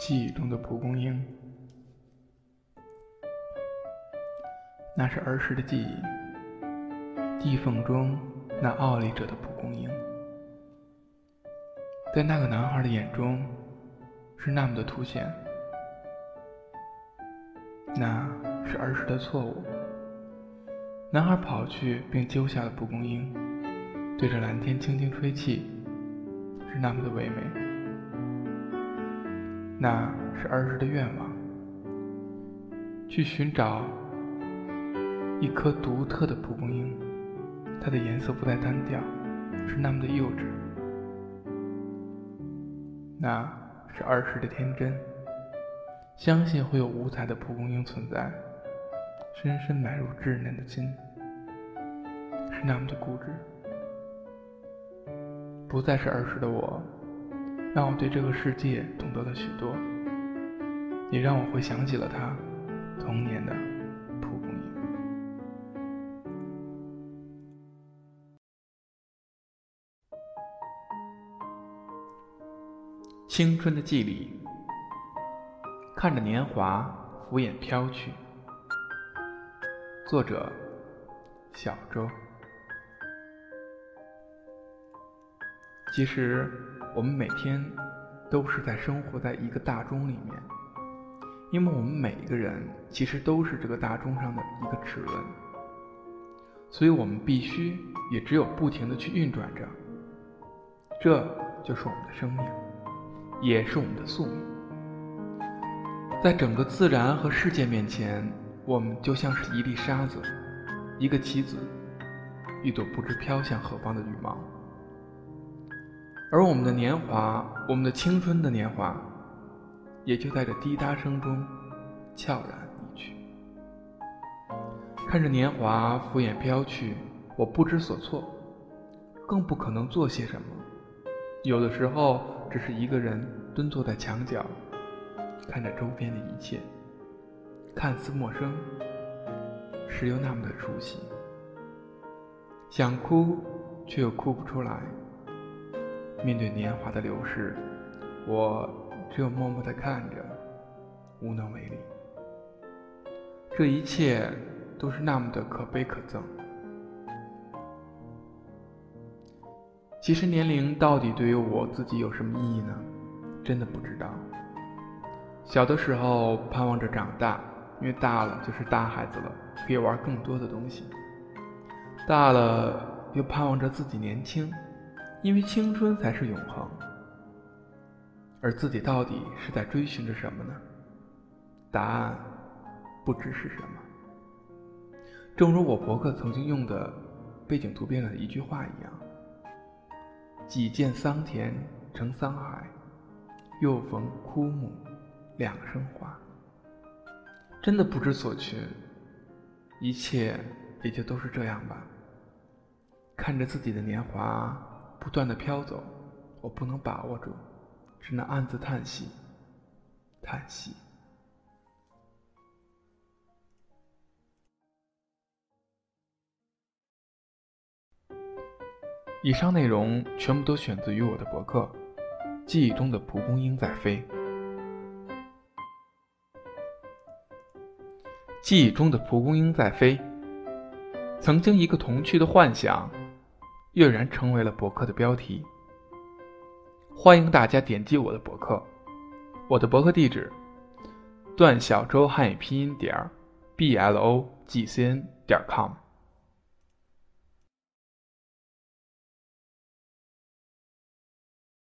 记忆中的蒲公英，那是儿时的记忆。地缝中那傲立着的蒲公英，在那个男孩的眼中是那么的凸显。那是儿时的错误。男孩跑去并揪下了蒲公英，对着蓝天轻轻吹气，是那么的唯美。那是儿时的愿望，去寻找一颗独特的蒲公英，它的颜色不再单调，是那么的幼稚。那是儿时的天真，相信会有五彩的蒲公英存在，深深埋入稚嫩的心，是那么的固执。不再是儿时的我。让我对这个世界懂得了许多，也让我回想起了他童年的蒲公英。青春的季里，看着年华拂眼飘去。作者：小周。其实。我们每天都是在生活在一个大钟里面，因为我们每一个人其实都是这个大钟上的一个齿轮，所以我们必须也只有不停的去运转着，这就是我们的生命，也是我们的宿命。在整个自然和世界面前，我们就像是一粒沙子，一个棋子，一朵不知飘向何方的羽毛。而我们的年华，我们的青春的年华，也就在这滴答声中悄然离去。看着年华敷衍飘去，我不知所措，更不可能做些什么。有的时候，只是一个人蹲坐在墙角，看着周边的一切，看似陌生，实又那么的熟悉。想哭，却又哭不出来。面对年华的流逝，我只有默默的看着，无能为力。这一切都是那么的可悲可憎。其实年龄到底对于我自己有什么意义呢？真的不知道。小的时候盼望着长大，因为大了就是大孩子了，可以玩更多的东西。大了又盼望着自己年轻。因为青春才是永恒，而自己到底是在追寻着什么呢？答案不知是什么。正如我博客曾经用的背景图片的一句话一样：“几见桑田成桑海，又逢枯木两生花。”真的不知所去，一切也就都是这样吧。看着自己的年华。不断的飘走，我不能把握住，只能暗自叹息，叹息。以上内容全部都选自于我的博客《记忆中的蒲公英在飞》。记忆中的蒲公英在飞，曾经一个童趣的幻想。跃然成为了博客的标题。欢迎大家点击我的博客，我的博客地址：段小周汉语拼音点儿 b l o g c n 点 com。